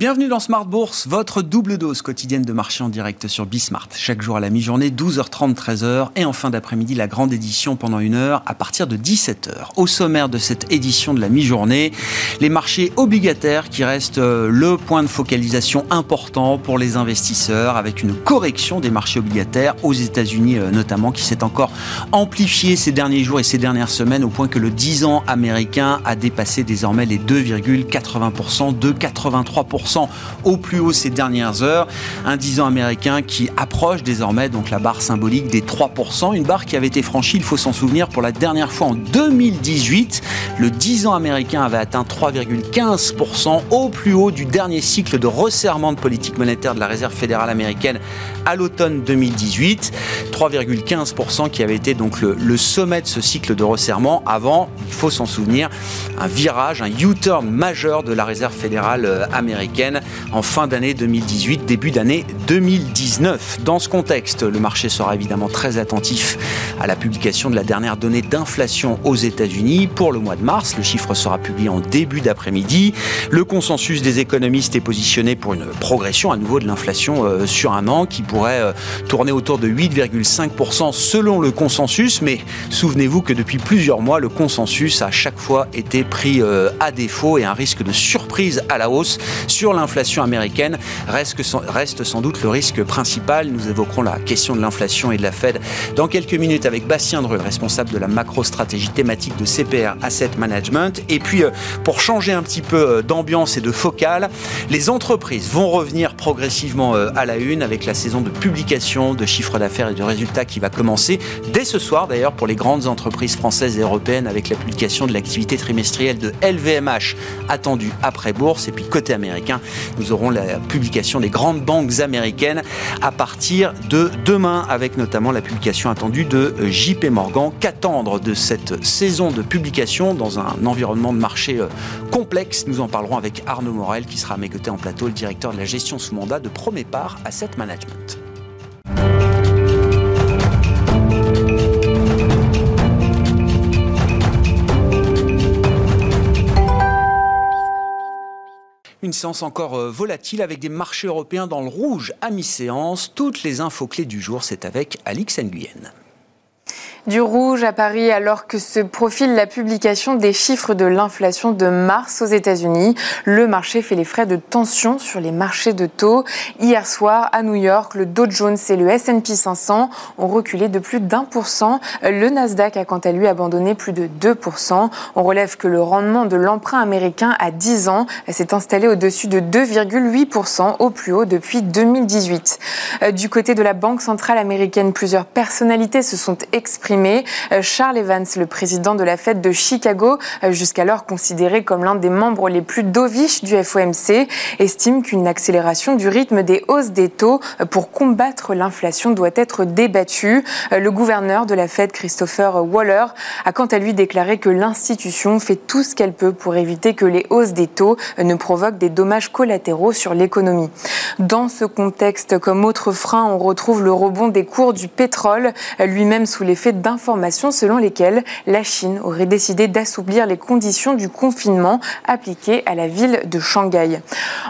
Bienvenue dans Smart Bourse, votre double dose quotidienne de marché en direct sur Bismart. Chaque jour à la mi-journée, 12h30, 13h et en fin d'après-midi, la grande édition pendant une heure à partir de 17h. Au sommaire de cette édition de la mi-journée, les marchés obligataires qui restent euh, le point de focalisation important pour les investisseurs avec une correction des marchés obligataires aux États-Unis euh, notamment qui s'est encore amplifiée ces derniers jours et ces dernières semaines au point que le 10 ans américain a dépassé désormais les 2,80%, 2,83% au plus haut ces dernières heures. Un 10 ans américain qui approche désormais donc la barre symbolique des 3%, une barre qui avait été franchie, il faut s'en souvenir, pour la dernière fois en 2018. Le 10 ans américain avait atteint 3,15% au plus haut du dernier cycle de resserrement de politique monétaire de la Réserve fédérale américaine à l'automne 2018. 3,15% qui avait été donc le, le, sommet de ce cycle de resserrement avant, il faut s'en souvenir, un virage, un U-turn majeur de la Réserve fédérale euh, en fin d'année 2018, début d'année 2019. Dans ce contexte, le marché sera évidemment très attentif à la publication de la dernière donnée d'inflation aux États-Unis pour le mois de mars. Le chiffre sera publié en début d'après-midi. Le consensus des économistes est positionné pour une progression à nouveau de l'inflation euh, sur un an qui pourrait euh, tourner autour de 8,5% selon le consensus. Mais souvenez-vous que depuis plusieurs mois, le consensus a chaque fois été pris euh, à défaut et un risque de surprise à la hausse sur l'inflation américaine reste, sans doute le risque principal. Nous évoquerons la question de l'inflation et de la Fed dans quelques minutes avec Bastien Dreux, responsable de la macro-stratégie thématique de CPR Asset Management. Et puis, euh, pour changer un petit peu euh, d'ambiance et de focale, les entreprises vont revenir progressivement euh, à la une avec la saison de publication de chiffres d'affaires et de résultats qui va commencer dès ce soir d'ailleurs pour les grandes entreprises françaises et européennes avec la publication de l'activité trimestrielle de LVMH attendue après bourse. Et puis côté américain, nous aurons la publication des grandes banques américaines à partir de demain, avec notamment la publication attendue de euh, JP Morgan. Qu'attendre de cette saison de publication dans un environnement de marché euh, complexe? Nous en parlerons avec Arnaud Morel, qui sera à mes côtés en plateau, le directeur de la gestion sous mandat de Promépar Asset Management. Une séance encore euh, volatile avec des marchés européens dans le rouge à mi-séance. Toutes les infos clés du jour, c'est avec Alix Nguyen du rouge à Paris alors que se profile la publication des chiffres de l'inflation de mars aux États-Unis. Le marché fait les frais de tension sur les marchés de taux. Hier soir, à New York, le Dow Jones et le S&P 500 ont reculé de plus d'un pour cent. Le Nasdaq a quant à lui abandonné plus de 2%. On relève que le rendement de l'emprunt américain à 10 ans s'est installé au-dessus de 2,8% au plus haut depuis 2018. Euh, du côté de la Banque centrale américaine, plusieurs personnalités se sont exprimées euh, Charles Evans, le président de la Fed de Chicago, euh, jusqu'alors considéré comme l'un des membres les plus doviches du FOMC, estime qu'une accélération du rythme des hausses des taux euh, pour combattre l'inflation doit être débattue. Le gouverneur de la Fed, Christopher Waller, a quant à lui déclaré que l'institution fait tout ce qu'elle peut pour éviter que les hausses des taux ne provoquent des dommages collatéraux sur l'économie. Dans ce contexte, comme autre frein, on retrouve le rebond des cours du pétrole, lui-même sous l'effet d'informations selon lesquelles la Chine aurait décidé d'assouplir les conditions du confinement appliquées à la ville de Shanghai.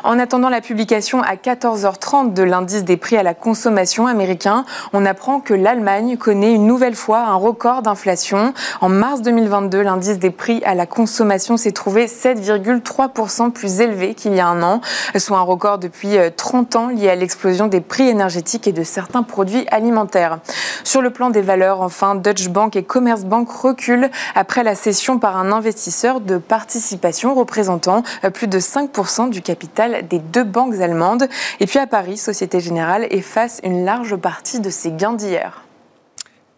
En attendant la publication à 14h30 de l'indice des prix à la consommation américain, on apprend que l'Allemagne connaît une nouvelle fois un record d'inflation. En mars 2022, l'indice des prix à la consommation s'est trouvé 7,3% plus élevé qu'il y a un an, soit un record depuis 30 ans lié à l'explosion des prix énergétiques et de certains produits alimentaires. Sur le plan des valeurs, enfin, Deutsche Bank et Commerzbank reculent après la cession par un investisseur de participation représentant euh, plus de 5% du capital des deux banques allemandes. Et puis à Paris, Société Générale efface une large partie de ses gains d'hier.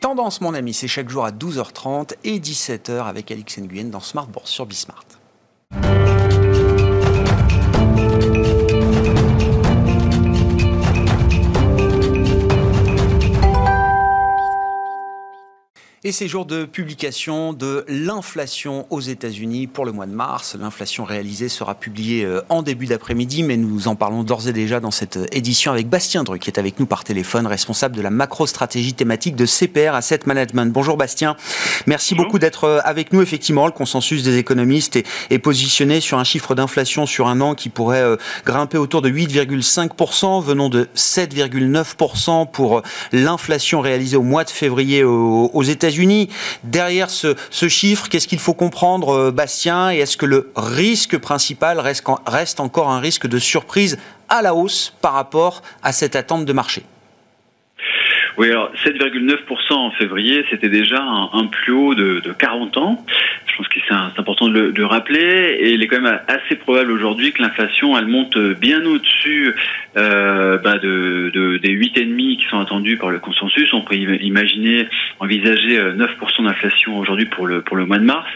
Tendance, mon ami, c'est chaque jour à 12h30 et 17h avec Alix Nguyen dans Smart Bourse sur Bismart. Et c'est jour de publication de l'inflation aux États-Unis pour le mois de mars. L'inflation réalisée sera publiée euh, en début d'après-midi, mais nous en parlons d'ores et déjà dans cette euh, édition avec Bastien Dru, qui est avec nous par téléphone, responsable de la macro-stratégie thématique de CPR Asset Management. Bonjour Bastien, merci beaucoup d'être euh, avec nous. Effectivement, le consensus des économistes est, positionné sur un chiffre d'inflation sur un an qui pourrait grimper autour de 8,5%, venant de 7,9% pour l'inflation réalisée au mois de février aux États-Unis. Derrière ce, chiffre, qu'est-ce qu'il faut comprendre, euh, Bastien Et est-ce que le risque principal reste, encore un risque de surprise à la hausse par rapport à cette attente de marché? Oui, alors 7,9% en février, c'était déjà un, plus haut de, 40 ans. Je pense que c'est important de le, de rappeler. Et il est quand même assez probable aujourd'hui que l'inflation, elle monte bien au-dessus euh, bah de, de, des 8,5 qui sont attendus par le consensus. On peut imaginer, envisager 9% euh, d'inflation aujourd'hui pour le, pour le mois de mars.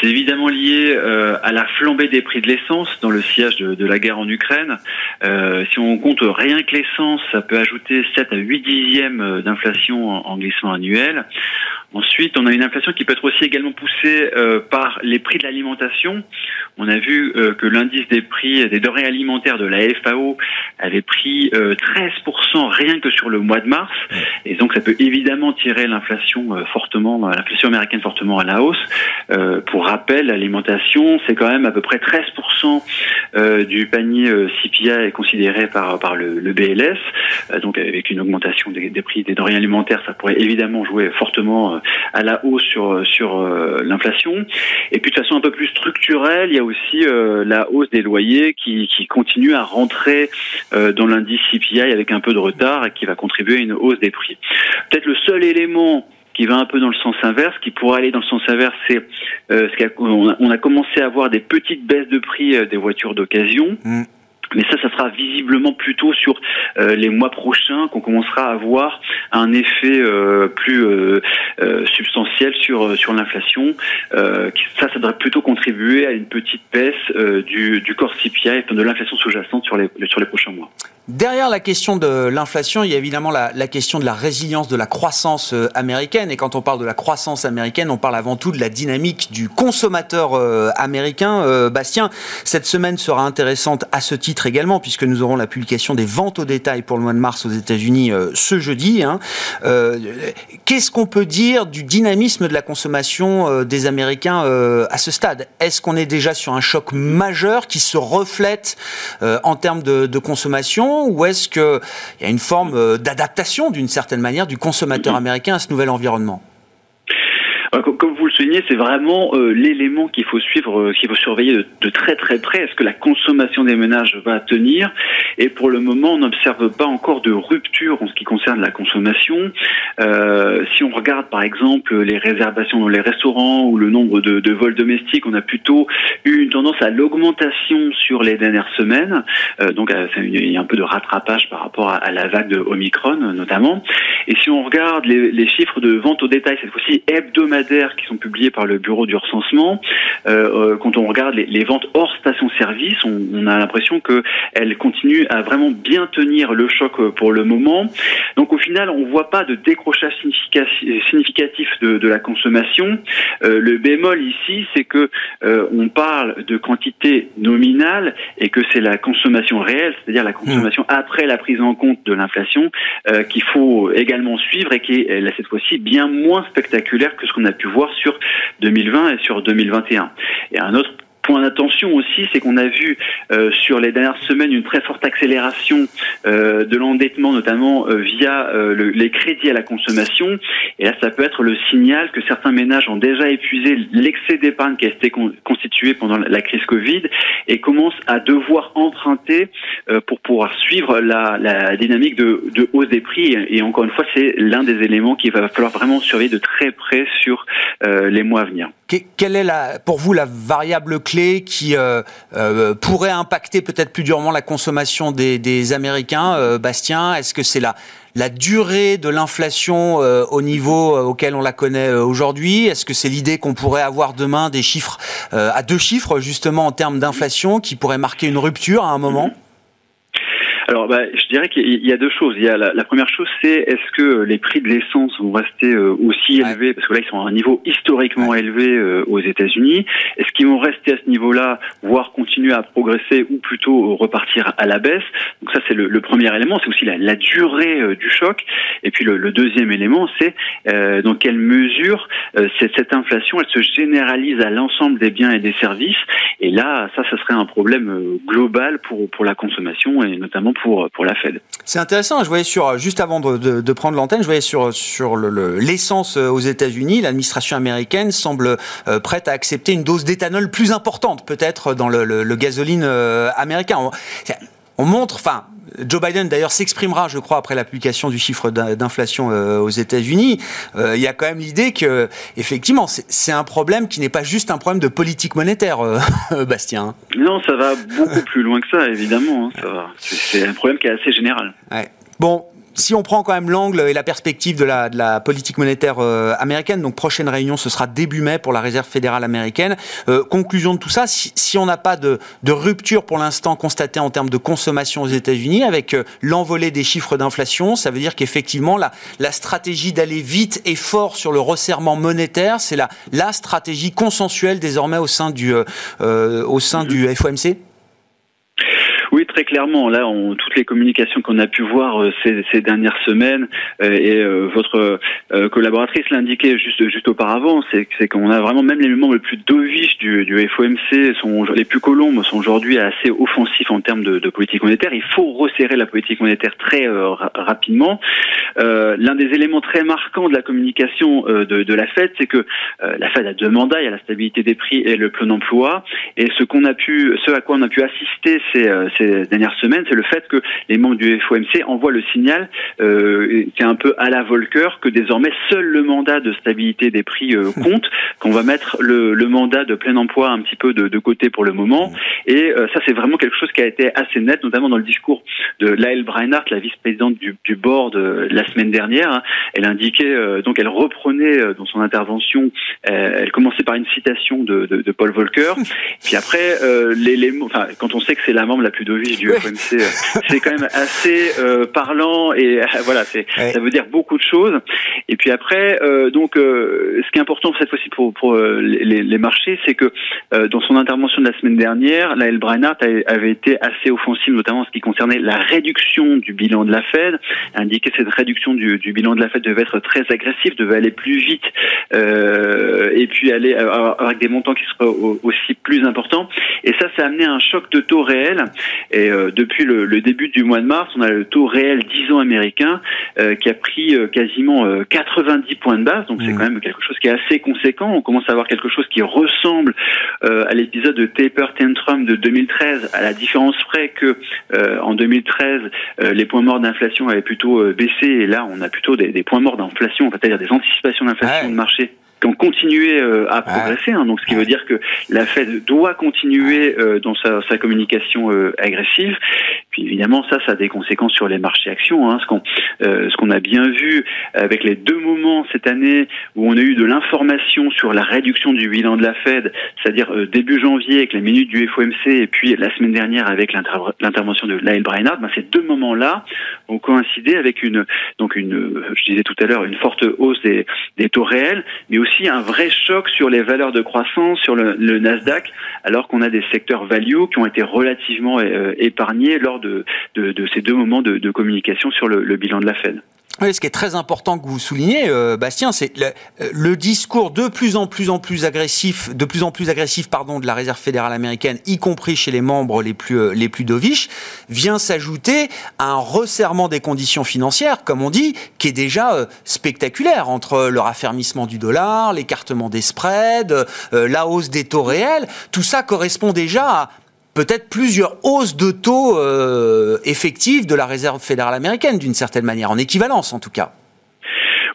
C'est évidemment lié euh, à la flambée des prix de l'essence dans le sillage de, de, la guerre en Ukraine. Euh, si on compte rien que l'essence, ça peut ajouter 7 à 8 dixièmes d'inflation en, glissement annuel. Ensuite, on a une inflation qui peut être aussi également poussée euh, par les prix de l'alimentation. On a vu euh, que l'indice des prix des denrées alimentaires de la FAO avait pris 13% euh, rien que sur le mois de mars. Et donc, ça peut évidemment tirer l'inflation fortement, l'inflation américaine fortement à la hausse. pour rappel, l'alimentation, c'est quand même à peu près 13% du panier CPI est considéré par, par le, le BLS. donc, avec une augmentation des, des prix des denrées alimentaires, ça pourrait évidemment jouer fortement à la hausse sur sur euh, l'inflation. Et puis de façon un peu plus structurelle, il y a aussi euh, la hausse des loyers qui, qui continue à rentrer euh, dans l'indice CPI avec un peu de retard et qui va contribuer à une hausse des prix. Peut-être le seul élément qui va un peu dans le sens inverse, qui pourrait aller dans le sens inverse, c'est euh, on, a, commencé à avoir des petites baisses de prix des voitures d'occasion. Mmh. Mais ça, ça sera visiblement plutôt sur euh, les mois prochains qu'on commencera à voir un effet euh, plus euh, substantiel sur sur l'inflation. ça, ça devrait plutôt contribuer à une petite baisse du, du corps CPI, de l'inflation sous-jacente sur les sur les prochains mois. Derrière la question de l'inflation, il y a évidemment la, question de la résilience de la croissance américaine. Et quand on parle de la croissance américaine, on parle avant tout de la dynamique du consommateur américain. Bastien, cette semaine sera intéressante à ce titre également, puisque nous aurons la publication des ventes au détail pour le mois de mars aux États-Unis ce jeudi. Hein. Qu'est-ce qu'on peut dire du dynamisme de la consommation des Américains à ce stade? Est-ce qu'on est déjà sur un choc majeur qui se reflète en termes de, consommation ou est-ce qu'il y a une forme euh, d'adaptation d'une certaine manière du consommateur américain à ce nouvel environnement? C'est vraiment euh, l'élément qu'il faut suivre, euh, qu'il faut surveiller de, très très près. Est-ce que la consommation des ménages va tenir? Et pour le moment, on n'observe pas encore de rupture en ce qui concerne la consommation. Euh, si on regarde par exemple les réservations dans les restaurants ou le nombre de, vols domestiques, on a plutôt eu une tendance à l'augmentation sur les dernières semaines. Donc il y a un peu de rattrapage par rapport à, la vague de Omicron notamment. Et si on regarde les, les chiffres de vente au détail, cette fois-ci hebdomadaire, qui sont publiés par le bureau du recensement, euh, euh, quand on regarde les, ventes hors station-service, on, a l'impression que elles continuent à vraiment bien tenir le choc euh, pour le moment. Donc au final, on voit pas de décrochage significatif de, la consommation. le bémol ici, c'est que on parle de quantité nominale et que c'est la consommation réelle, c'est-à-dire la consommation mmh. après la prise en compte de l'inflation, qu'il faut également suivre et qui est cette fois-ci bien moins spectaculaire que ce qu'on a pu voir sur 2020 et sur 2021. Et un autre point d'attention aussi, c'est qu'on a vu euh, sur les dernières semaines une très forte accélération euh, de l'endettement, notamment euh, via les crédits à la consommation. Et là, ça peut être le signal que certains ménages ont déjà épuisé l'excès d'épargne qui a été constitué pendant la crise Covid et commencent à devoir emprunter pour pouvoir suivre la, dynamique de, de, hausse des prix. Et encore une fois, c'est l'un des éléments qu'il va falloir vraiment surveiller de très près sur les mois à venir. Quelle est la, pour vous la variable clé qui euh, euh, pourrait impacter peut-être plus durement la consommation des, Américains, euh, Bastien? Est-ce que c'est la, la durée de l'inflation au niveau auquel on la connaît aujourd'hui? Est-ce que c'est l'idée qu'on pourrait avoir demain des chiffres à deux chiffres justement en termes d'inflation qui pourraient marquer une rupture à un moment? Alors, bah, je dirais qu'il y a deux choses. Il y a la, première chose, c'est est-ce que les prix de l'essence vont rester euh, aussi élevés? Parce que là, ils sont à un niveau historiquement élevé euh, aux États-Unis. Est-ce qu'ils vont rester à ce niveau-là, voire continuer à progresser, ou plutôt repartir à la baisse? Donc ça, c'est le, premier élément. C'est aussi la, durée euh, du choc. Et puis le, deuxième élément, c'est dans quelle mesure cette, cette inflation, elle se généralise à l'ensemble des biens et des services. Et là, ça, ça serait un problème global pour pour la consommation et notamment pour, pour la Fed. C'est intéressant, je voyais sur, juste avant de, prendre l'antenne, je voyais sur, sur l'essence le, aux États-Unis, l'administration américaine semble euh, prête à accepter une dose d'éthanol plus importante peut-être dans le, le gasoline euh, américain. On montre, enfin, Joe Biden d'ailleurs s'exprimera, je crois, après la publication du chiffre d'inflation euh, aux États-Unis. Euh, il y a quand même l'idée que, effectivement, c'est un problème qui n'est pas juste un problème de politique monétaire, euh, Bastien. Non, ça va beaucoup plus loin que ça, évidemment. Hein, c'est un problème qui est assez général. Ouais. Bon, si on prend quand même l'angle et la perspective de la, de la politique monétaire euh, américaine, donc prochaine réunion, ce sera début mai pour la Réserve fédérale américaine. Euh, conclusion de tout ça, si, si on n'a pas de, de, rupture pour l'instant constatée en termes de consommation aux États-Unis, avec euh, l'envolée des chiffres d'inflation, ça veut dire qu'effectivement la, la stratégie d'aller vite et fort sur le resserrement monétaire, c'est la, la stratégie consensuelle désormais au sein du, au sein du FOMC très clairement. Là, on, toutes les communications qu'on a pu voir euh, ces, dernières semaines, euh, et euh, votre collaboratrice l'indiquait juste juste auparavant, c'est qu'on a vraiment même les membres les plus doviches du, FOMC, sont les plus colombes, sont aujourd'hui assez offensifs en termes de, politique monétaire. Il faut resserrer la politique monétaire très rapidement. L'un des éléments très marquants de la communication de, de, la Fed, c'est que la Fed a deux mandats, il y a la stabilité des prix et le plein emploi. Et ce qu'on a pu, ce à quoi on a pu assister, c'est ces dernières semaines, c'est le fait que les membres du FOMC envoient le signal, euh, qui est un peu à la Volcker, que désormais seul le mandat de stabilité des prix euh, compte, qu'on va mettre le, le, mandat de plein emploi un petit peu de, de côté pour le moment. Et euh, ça, c'est vraiment quelque chose qui a été assez net, notamment dans le discours de Lael Breinhardt, la vice-présidente du, du, board la semaine dernière. Hein. Elle indiquait, donc elle reprenait dans son intervention, elle commençait par une citation de, de, de Paul Volcker, puis après, les, les, enfin, quand on sait que c'est la membre la plus du euh, c'est quand même assez euh, parlant et euh, voilà, c'est ça veut dire beaucoup de choses. Et puis après, donc, ce qui est important cette fois-ci pour, pour les, les, marchés, c'est que dans son intervention de la semaine dernière, la L. avait été assez offensive, notamment en ce qui concernait la réduction du bilan de la Fed, indiqué que cette réduction du, du, bilan de la Fed devait être très agressive, devait aller plus vite, et puis aller avec des montants qui seraient aussi plus importants. Et ça, ça a amené un choc de taux réel. Et euh, depuis le, le, début du mois de mars, on a le taux réel 10 ans américain euh, qui a pris euh, quasiment 90 points de base. Donc c'est mmh. quand même quelque chose qui est assez conséquent. On commence à avoir quelque chose qui ressemble à l'épisode de Taper Tantrum de 2013, à la différence près que en 2013 les points morts d'inflation avaient plutôt baissé et là on a plutôt des, des points morts d'inflation, c'est-à-dire des anticipations d'inflation de marché qui ont continué euh, à progresser. Hein, donc, ce qui veut dire que la Fed doit continuer euh, dans sa, sa communication euh, agressive. Puis évidemment, ça, ça a des conséquences sur les marchés actions. Hein, ce qu'on ce qu'on a bien vu avec les deux moments cette année où on a eu de l'information sur la réduction du bilan de la Fed, c'est-à-dire début janvier avec les minutes du FOMC et puis la semaine dernière avec l'intervention de Lyle Brainard, ben, ces deux moments-là ont coïncidé avec une donc une je disais tout à l'heure une forte hausse des, des taux réels, mais aussi un vrai choc sur les valeurs de croissance, sur le, Nasdaq, alors qu'on a des secteurs value qui ont été relativement euh, épargnés lors de, ces deux moments de, communication sur le, bilan de la Fed. Oui, ce qui est très important que vous soulignez, euh, Bastien, c'est le, le, discours de plus en plus en plus agressif, de plus en plus agressif, pardon, de la Réserve fédérale américaine, y compris chez les membres les plus euh, les plus doviches, vient s'ajouter à un resserrement des conditions financières, comme on dit, qui est déjà euh, spectaculaire entre le raffermissement du dollar, l'écartement des spreads, la hausse des taux réels. Tout ça correspond déjà à peut-être plusieurs hausses de taux euh, effectives de la Réserve fédérale américaine, d'une certaine manière, en équivalence en tout cas.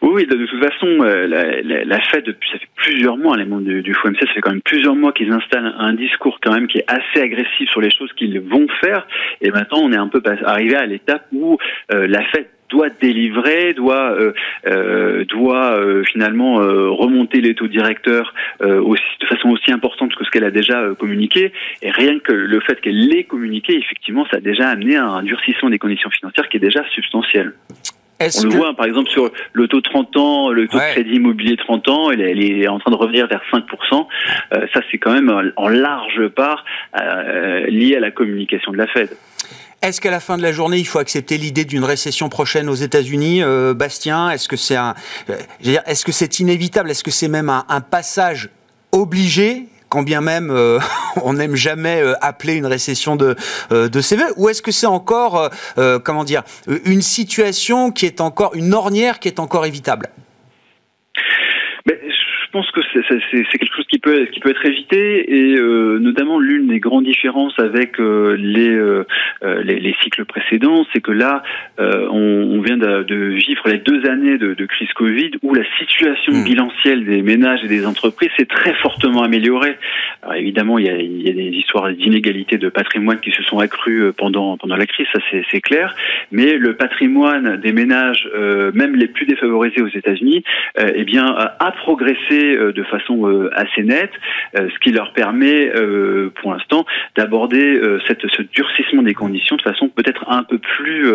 Oui, de, toute façon, euh, la, la, Fed, depuis, ça fait plusieurs mois, les membres du, du FOMC, ça fait quand même plusieurs mois qu'ils installent un discours quand même qui est assez agressif sur les choses qu'ils vont faire. Et maintenant, on est un peu arrivé à l'étape où euh, la Fed doit délivrer, doit euh, euh, doit euh, finalement remonter les taux directeurs aussi, de façon aussi importante que ce qu'elle a déjà communiqué. Et rien que le fait qu'elle l'ait communiqué, effectivement, ça a déjà amené à un durcissement des conditions financières qui est déjà substantiel. On le voit, par exemple, sur le taux 30 ans, le taux de crédit immobilier 30 ans, elle, est en train de revenir vers 5%. ça, c'est quand même en large part lié à la communication de la Fed. Est-ce qu'à la fin de la journée, il faut accepter l'idée d'une récession prochaine aux États-Unis, euh, Bastien? Est-ce que c'est un, euh, est-ce que c'est inévitable? Est-ce que c'est même un, passage obligé quand bien même euh, on n'aime jamais appeler une récession de, CV, ou est-ce que c'est encore, comment dire, une situation qui est encore, une ornière qui est encore évitable? Pense que c'est quelque chose qui peut qui peut être évité et euh, notamment l'une des grandes différences avec euh, les, euh, les, les cycles précédents, c'est que là on, on, vient de, de, vivre les deux années de, de crise Covid où la situation mmh. bilancielle des ménages et des entreprises s'est très fortement améliorée. Alors évidemment, il y a, il y a des histoires d'inégalités de patrimoine qui se sont accrues pendant pendant la crise, ça c'est clair. Mais le patrimoine des ménages, même les plus défavorisés aux États-Unis, eh bien a progressé euh, de façon euh, assez nette, euh, ce qui leur permet pour l'instant d'aborder ce durcissement des conditions de façon peut-être un peu plus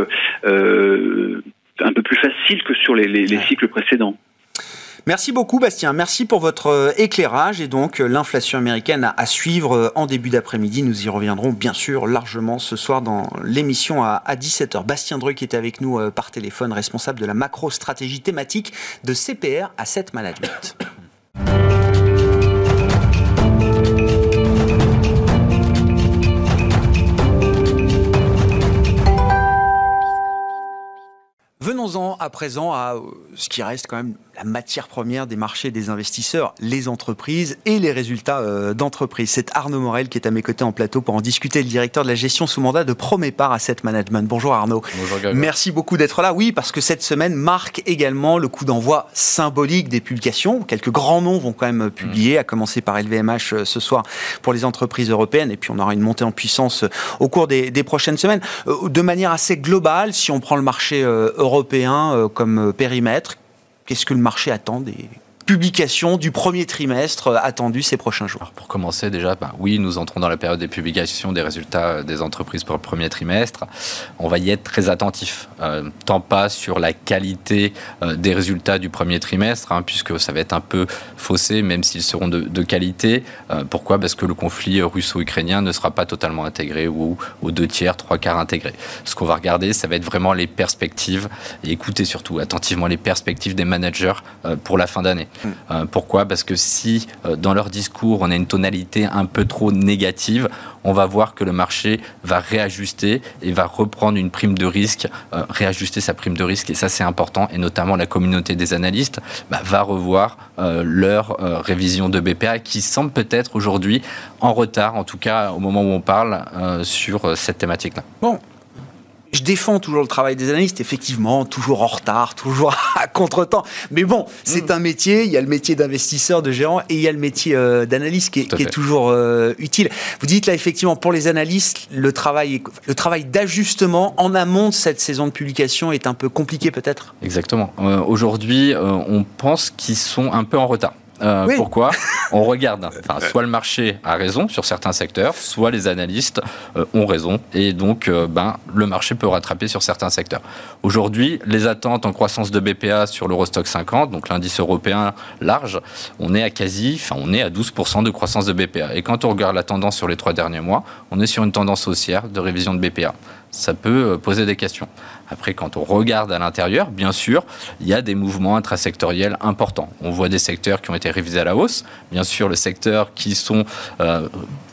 un peu plus facile que sur les cycles précédents. Merci beaucoup Bastien, merci pour votre éclairage et donc l'inflation américaine à, suivre en début d'après-midi. Nous y reviendrons bien sûr largement ce soir dans l'émission à, 17h. Bastien Dreux qui est avec nous par téléphone, responsable de la macro-stratégie thématique de CPR Asset Management. Venons-en à présent à ce qui reste quand même la matière première des marchés des investisseurs, les entreprises et les résultats euh, d'entreprise. C'est Arnaud Morel qui est à mes côtés en plateau pour en discuter, le directeur de la gestion sous mandat de Promépar Asset Management. Bonjour Arnaud. Bonjour Merci beaucoup d'être là. Oui, parce que cette semaine marque également le coup d'envoi symbolique des publications. Quelques grands noms vont quand même publier, à commencer par LVMH euh, ce soir pour les entreprises européennes. Et puis on aura une montée en puissance euh, au cours des, prochaines semaines. De manière assez globale, si on prend le marché européen comme périmètre, Qu'est-ce que le marché attend publication du premier trimestre euh, attendu ces prochains jours Pour commencer, déjà, ben, oui, nous entrons dans la période des publications des résultats euh, des entreprises pour le premier trimestre. On va y être très attentif, euh, tant pas sur la qualité des résultats du premier trimestre, hein, puisque ça va être un peu faussé, même s'ils seront de, qualité. pourquoi? Parce que le conflit russo-ukrainien ne sera pas totalement intégré ou aux deux tiers, trois quarts intégrés. Ce qu'on va regarder, ça va être vraiment les perspectives, et écouter surtout attentivement les perspectives des managers pour la fin d'année. Euh, pourquoi? Parce que si euh, dans leur discours on a une tonalité un peu trop négative, on va voir que le marché va réajuster et va reprendre une prime de risque, euh, réajuster sa prime de risque, et ça c'est important, et notamment la communauté des analystes bah, va revoir leur révision de BPA qui semble peut-être aujourd'hui en retard, en tout cas au moment où on parle sur cette thématique-là. Bon, je défends toujours le travail des analystes, effectivement, toujours en retard, toujours à contre-temps. Mais bon, c'est mm. un métier, il y a le métier d'investisseur, de gérant, et il y a le métier euh, d'analyste qui, est toujours euh, utile. Vous dites là, effectivement, pour les analystes, le travail, le travail d'ajustement en amont de cette saison de publication est un peu compliqué peut-être? Exactement. Euh, aujourd'hui, on pense qu'ils sont un peu en retard. Euh, pourquoi On regarde, enfin, soit le marché a raison sur certains secteurs, soit les analystes euh, ont raison, et donc euh, ben, le marché peut rattraper sur certains secteurs. Aujourd'hui, les attentes en croissance de BPA sur l'Eurostock 50, donc l'indice européen large, on est à quasi, enfin on est à 12% de croissance de BPA. Et quand on regarde la tendance sur les trois derniers mois, on est sur une tendance haussière de révision de BPA ça peut poser des questions. Après, quand on regarde à l'intérieur, bien sûr, il y a des mouvements intrasectoriels importants. On voit des secteurs qui ont été révisés à la hausse. Bien sûr, le secteur qui sont euh,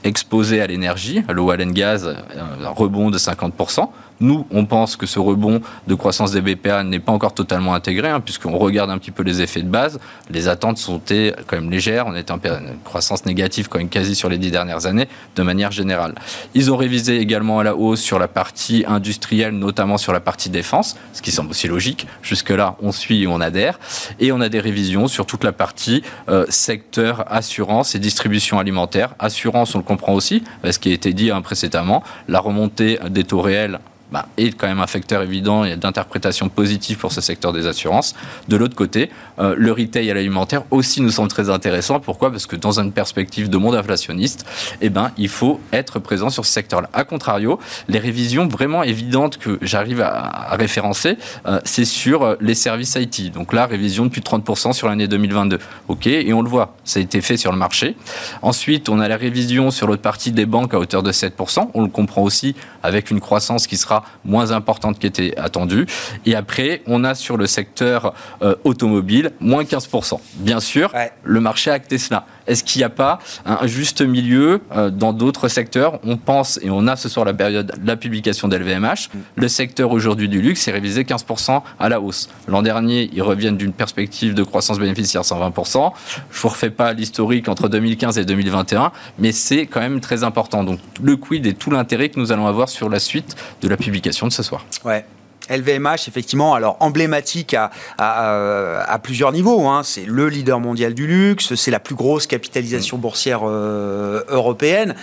exposés à l'énergie, l'eau, à gaz, euh, un rebond de 50%. Nous, on pense que ce rebond de croissance des BPA n'est pas encore totalement intégré, hein, puisqu'on regarde un petit peu les effets de base. Les attentes sont quand même légères. On est en croissance négative quand même quasi sur les dix dernières années, de manière générale. Ils ont révisé également à la hausse sur la partie industrielle, notamment sur la partie défense, ce qui semble aussi logique. Jusque-là, on suit et on adhère. Et on a des révisions sur toute la partie euh, secteur assurance et distribution alimentaire. Assurance, on le comprend aussi, ce qui a été dit hein, précédemment. La remontée des taux réels bah, est quand même un facteur évident d'interprétation positive pour ce secteur des assurances. De l'autre côté, euh, le retail et l'alimentaire aussi nous semblent très intéressants. Pourquoi? Parce que dans une perspective de monde inflationniste, eh ben, il faut être présent sur ce secteur-là. A contrario, les révisions vraiment évidentes que j'arrive à, référencer, euh, c'est sur euh, les services IT. Donc là, révision de plus de 30% sur l'année 2022. OK, et on le voit, ça a été fait sur le marché. Ensuite, on a la révision sur l'autre partie des banques à hauteur de 7%. On le comprend aussi avec une croissance qui sera moins importante qu'était attendue. Et après, on a sur le secteur euh, automobile moins 15%. Bien sûr, le marché a acté cela. Est-ce qu'il n'y a pas un juste milieu euh, dans d'autres secteurs? On pense, et on a ce soir la période la publication d'LVMH, mm. le secteur aujourd'hui du luxe est révisé 15% à la hausse. L'an dernier, ils reviennent d'une perspective de croissance bénéficiaire 120%. Je ne vous refais pas l'historique entre 2015 et 2021, mais c'est quand même très important. Donc le quid et tout l'intérêt que nous allons avoir sur la suite de la publication de ce soir. Ouais. LVMH, effectivement, alors emblématique à, à, plusieurs niveaux. Hein. C'est le leader mondial du luxe, c'est la plus grosse capitalisation mm. boursière euh, européenne.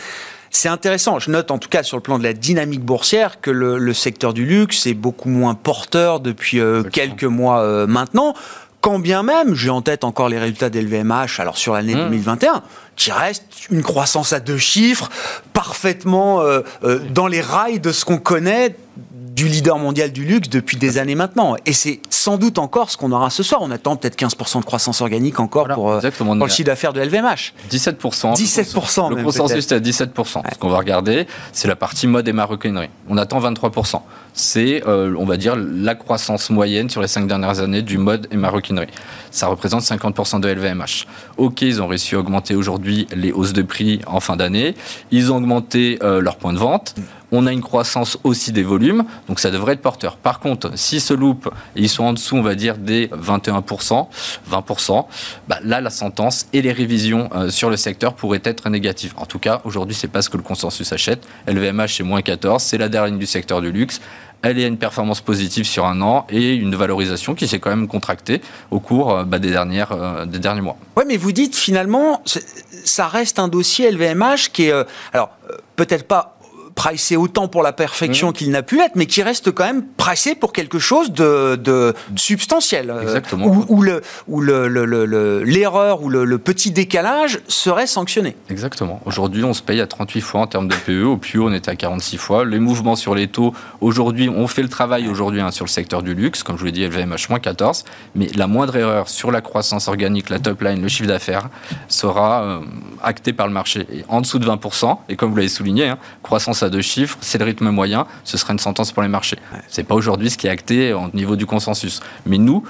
C'est intéressant. Je note en tout cas sur le plan de la dynamique boursière que le, secteur du luxe est beaucoup moins porteur depuis euh, quelques mois euh, maintenant. Quand bien même, j'ai en tête encore les résultats d'LVMH, alors sur l'année 2021, mm. qui reste une croissance à deux chiffres, parfaitement dans les rails de ce qu'on connaît du leader mondial du luxe depuis des années maintenant. Et c'est sans doute encore ce qu'on aura ce soir. On attend peut-être 15% de croissance organique encore pour, euh, le chiffre d'affaires de LVMH. 17%. 17%. Le consensus est à 17%. Ce qu'on va regarder, c'est la partie mode et maroquinerie. On attend 23%. C'est, euh, on va dire, la croissance moyenne sur les cinq dernières années du mode et maroquinerie. Ça représente 50% de LVMH. Ok, ils ont réussi à augmenter aujourd'hui les hausses de prix en fin d'année. Ils ont augmenté euh, leur point de vente. On a une croissance aussi des volumes, donc ça devrait être porteur. Par contre, si se loupent, ils sont en dessous, on va dire, des 21%, 20%, bah là, la sentence et les révisions euh, sur le secteur pourraient être négatives. En tout cas, aujourd'hui, c'est pas ce que le consensus achète. LVMH, c'est moins 14, c'est la dernière ligne du secteur du luxe elle a une performance positive sur un an et une valorisation qui s'est quand même contractée au cours euh, bah, des, dernières, euh, des derniers mois. Oui, mais vous dites finalement, ça reste un dossier LVMH qui est, alors peut-être pas pricé autant pour la perfection mmh. qu'il n'a pu être, mais qui reste quand même pricé pour quelque chose de, de substantiel. Euh, Exactement. Où, le, où l'erreur ou le, petit décalage serait sanctionné. Exactement. Aujourd'hui, on se paye à 38 fois en termes de PE. Au plus haut, on était à 46 fois. Les mouvements sur les taux, aujourd'hui, on fait le travail aujourd'hui hein, sur le secteur du luxe. Comme je vous l'ai dit, LVMH moins 14. Mais la moindre erreur sur la croissance organique, la top line, le chiffre d'affaires, sera euh, actée par le marché. Et en dessous de 20%, et comme vous l'avez souligné, hein, croissance de chiffres, c'est le rythme moyen, ce sera une sentence pour les marchés. C'est pas aujourd'hui ce qui est acté au niveau du consensus. Mais nous,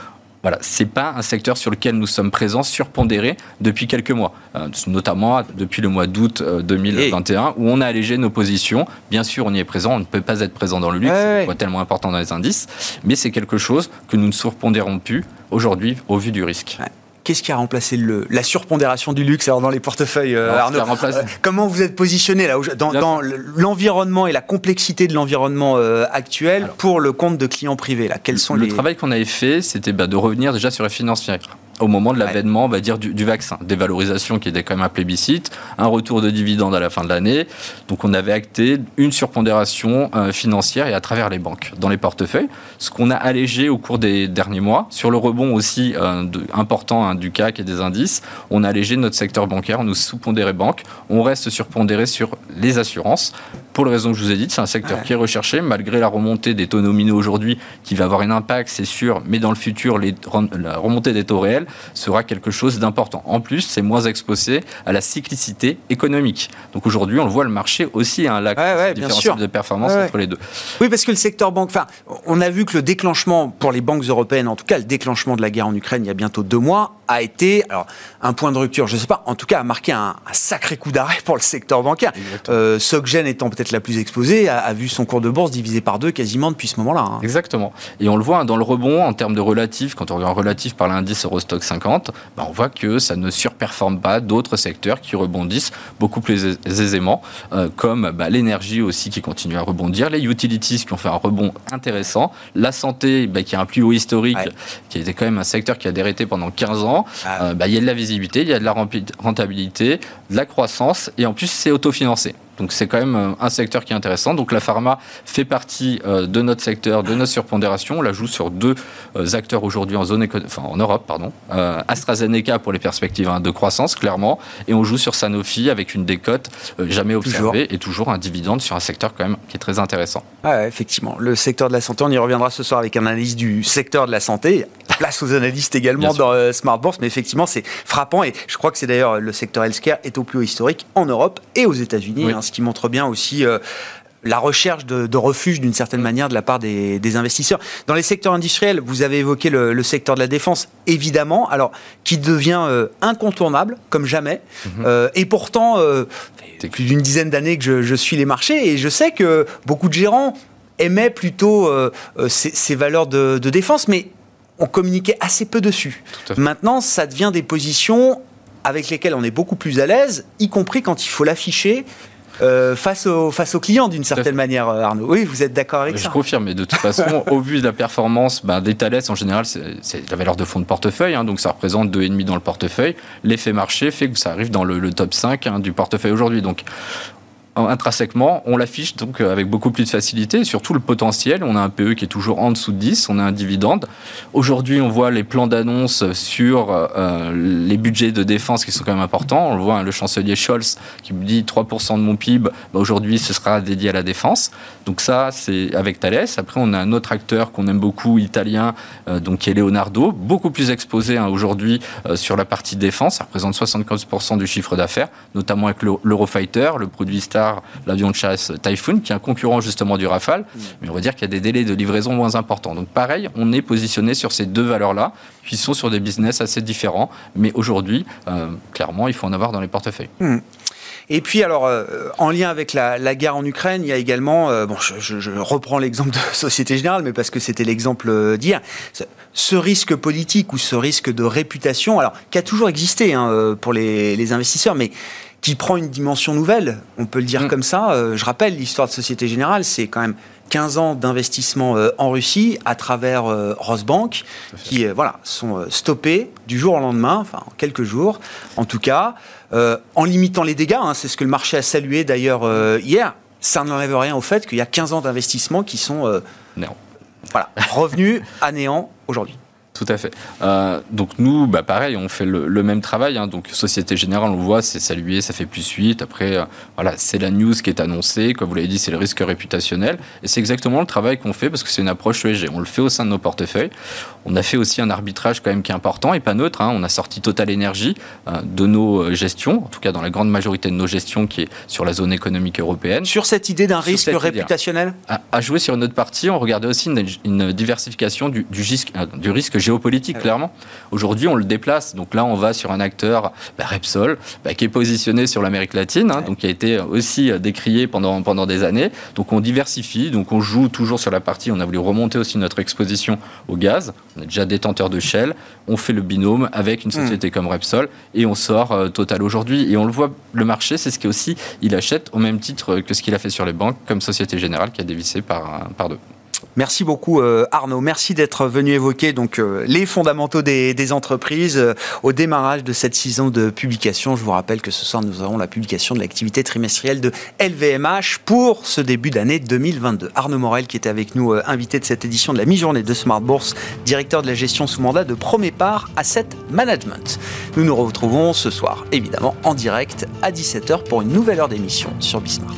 voilà, c'est pas un secteur sur lequel nous sommes présents, surpondérés depuis quelques mois, euh, notamment depuis le mois d'août 2021, euh, où on a allégé nos positions. Bien sûr, on y est présent, on ne peut pas être présent dans le luxe, c'est tellement important dans les indices, mais c'est quelque chose que nous ne surpondérons plus aujourd'hui au vu du risque. Qu'est-ce qui a remplacé le, la surpondération du luxe alors dans les portefeuilles, euh, Arnaud euh, Comment vous êtes positionné là dans, l'environnement et la complexité de l'environnement euh, actuel pour le compte de clients privés là? Quels sont le travail qu'on avait fait, c'était bah, de revenir déjà sur la financière au moment de l'avènement, on va dire, du, vaccin. Des valorisations qui étaient quand même un plébiscite, un retour de dividendes à la fin de l'année. Donc on avait acté une surpondération euh, financière et à travers les banques dans les portefeuilles. Ce qu'on a allégé au cours des derniers mois. Sur le rebond aussi euh, important hein, du CAC et des indices, on a allégé notre secteur bancaire, on nous sous-pondéré banque. On reste surpondéré sur les assurances. Pour les raisons que je vous ai dites, c'est un secteur qui est recherché, malgré la remontée des taux nominaux aujourd'hui, qui va avoir un impact, c'est sûr, mais dans le futur, les, la remontée des taux réels sera quelque chose d'important. En plus, c'est moins exposé à la cyclicité économique. Donc aujourd'hui, on le voit, le marché aussi a un lac de performance entre les deux. Oui, parce que le secteur banque, enfin, on a vu que le déclenchement pour les banques européennes, en tout cas le déclenchement de la guerre en Ukraine il y a bientôt deux mois, a été alors un point de rupture, je ne sais pas, en tout cas a marqué un, sacré coup d'arrêt pour le secteur bancaire. Euh, Soggen étant peut-être la plus exposée, a, vu son cours de bourse divisé par deux quasiment depuis ce moment-là. Hein. Exactement. Et on le voit hein, dans le rebond en termes de relatif, quand on regarde relatif par l'indice Eurostock 50, bah, on voit que ça ne surperforme pas d'autres secteurs qui rebondissent beaucoup plus aisément, euh, comme bah, l'énergie aussi qui continue à rebondir, les utilities qui ont fait un rebond intéressant, la santé bah, qui a un plus haut historique, qui était quand même un secteur qui a dérété pendant 15 ans. Ah. Euh, il y a de la visibilité, il y a de la rentabilité, de la croissance, et en plus c'est autofinancé. Donc c'est quand même un secteur qui est intéressant. Donc la pharma fait partie de notre secteur, de notre surpondération. On la joue sur deux acteurs aujourd'hui en zone enfin, en Europe, pardon. AstraZeneca pour les perspectives hein, de croissance, clairement, et on joue sur Sanofi avec une décote jamais observée et toujours un dividende sur un secteur quand même qui est très intéressant. Ah, effectivement, le secteur de la santé, on y reviendra ce soir avec un analyse du secteur de la santé. Place aux analystes également dans euh, Smart Bourse, mais effectivement, c'est frappant et je crois que c'est d'ailleurs le secteur healthcare est au plus haut historique en Europe et aux États-Unis, hein, ce qui montre bien aussi euh, la recherche de, refuge d'une certaine manière de la part des, investisseurs. Dans les secteurs industriels, vous avez évoqué le, secteur de la défense, évidemment, alors qui devient euh, incontournable comme jamais, mhm. et pourtant, c'est plus d'une dizaine d'années que je, je, suis les marchés et je sais que beaucoup de gérants aimait plutôt euh, euh, ces, valeurs de, défense, mais on communiquait assez peu dessus. Maintenant, ça devient des positions avec lesquelles on est beaucoup plus à l'aise, y compris quand il faut l'afficher. Euh, face, aux, face aux clients d'une certaine manière, Arnaud. Oui, vous êtes d'accord avec ça Je confirme, mais de toute façon, au vu de la performance ben, des Thales, en général, c'est la valeur de fonds de portefeuille, hein, donc ça représente 2,5 dans le portefeuille. L'effet marché fait que ça arrive dans le, top 5 hein, du portefeuille aujourd'hui. Donc intrinsèquement, on l'affiche donc euh, avec beaucoup plus de facilité, surtout le potentiel. On a un PE qui est toujours en dessous de 10, on a un dividende. Aujourd'hui, on voit les plans d'annonce sur euh, les budgets de défense qui sont quand même importants. On le voit, hein, le chancelier Scholz qui dit 3% de mon PIB, bah, aujourd'hui ce sera dédié à la défense. Donc ça, c'est avec Thales. Après, on a un autre acteur qu'on aime beaucoup, italien, euh, donc qui est Leonardo, beaucoup plus exposé hein, aujourd'hui sur la partie défense. Ça représente 75% du chiffre d'affaires, notamment avec l'Eurofighter, le produit star l'avion de chasse Typhoon, qui est un concurrent justement du Rafale, mm. mais on va dire qu'il y a des délais de livraison moins importants. Donc pareil, on est positionné sur ces deux valeurs-là, qui sont sur des business assez différents, mais aujourd'hui, euh, clairement, il faut en avoir dans les portefeuilles. Mm. Et puis, alors, euh, en lien avec la, guerre en Ukraine, il y a également, euh, bon, je, reprends l'exemple de Société Générale, mais parce que c'était l'exemple d'hier, ce risque politique ou ce risque de réputation, alors, qui a toujours existé hein, pour les, les investisseurs, mais qui prend une dimension nouvelle, on peut le dire mm. comme ça. Euh, je rappelle, l'histoire de Société Générale, c'est quand même 15 ans d'investissement euh, en Russie à travers euh, Rosbank, qui voilà, sont stoppés du jour au lendemain, enfin en quelques jours en tout cas, en limitant les dégâts. Hein, c'est ce que le marché a salué d'ailleurs hier. Ça n'enlève rien au fait qu'il y a 15 ans d'investissement qui sont voilà, revenus à néant aujourd'hui. Tout à fait. Euh, donc nous, bah pareil, on fait le, même travail. Hein. Donc Société Générale, on le voit, c'est salué, ça fait plus 8. Après, euh, voilà, c'est la news qui est annoncée. Comme vous l'avez dit, c'est le risque réputationnel. Et c'est exactement le travail qu'on fait parce que c'est une approche ESG. On le fait au sein de nos portefeuilles. On a fait aussi un arbitrage quand même qui est important et pas neutre. Hein. On a sorti Total Energy euh, de nos gestions, en tout cas dans la grande majorité de nos gestions qui est sur la zone économique européenne. Sur cette idée d'un risque réputationnel? À, jouer sur une autre partie, on regardait aussi une, diversification du, du, du risque géopolitique, clairement. Aujourd'hui, on le déplace. Donc là, on va sur un acteur, bah, Repsol, bah, qui est positionné sur l'Amérique latine, hein, donc qui a été aussi euh, décrié pendant, pendant des années. Donc on diversifie, donc on joue toujours sur la partie, on a voulu remonter aussi notre exposition au gaz. On est déjà détenteur de Shell. On fait le binôme avec une société hmm. comme Repsol et on sort euh, Total aujourd'hui. Et on le voit, le marché, c'est ce qui aussi, il achète au même titre que ce qu'il a fait sur les banques, comme Société Générale qui a dévissé par, par deux. Merci beaucoup euh, Arnaud. Merci d'être venu évoquer donc euh, les fondamentaux des, entreprises euh, au démarrage de cette saison de publication. Je vous rappelle que ce soir nous aurons la publication de l'activité trimestrielle de LVMH pour ce début d'année 2022. Arnaud Morel qui était avec nous invité de cette édition de la mi-journée de Smart Bourse, directeur de la gestion sous mandat de Premier Part Asset Management. Nous nous retrouvons ce soir évidemment en direct à 17h pour une nouvelle heure d'émission sur Bismart.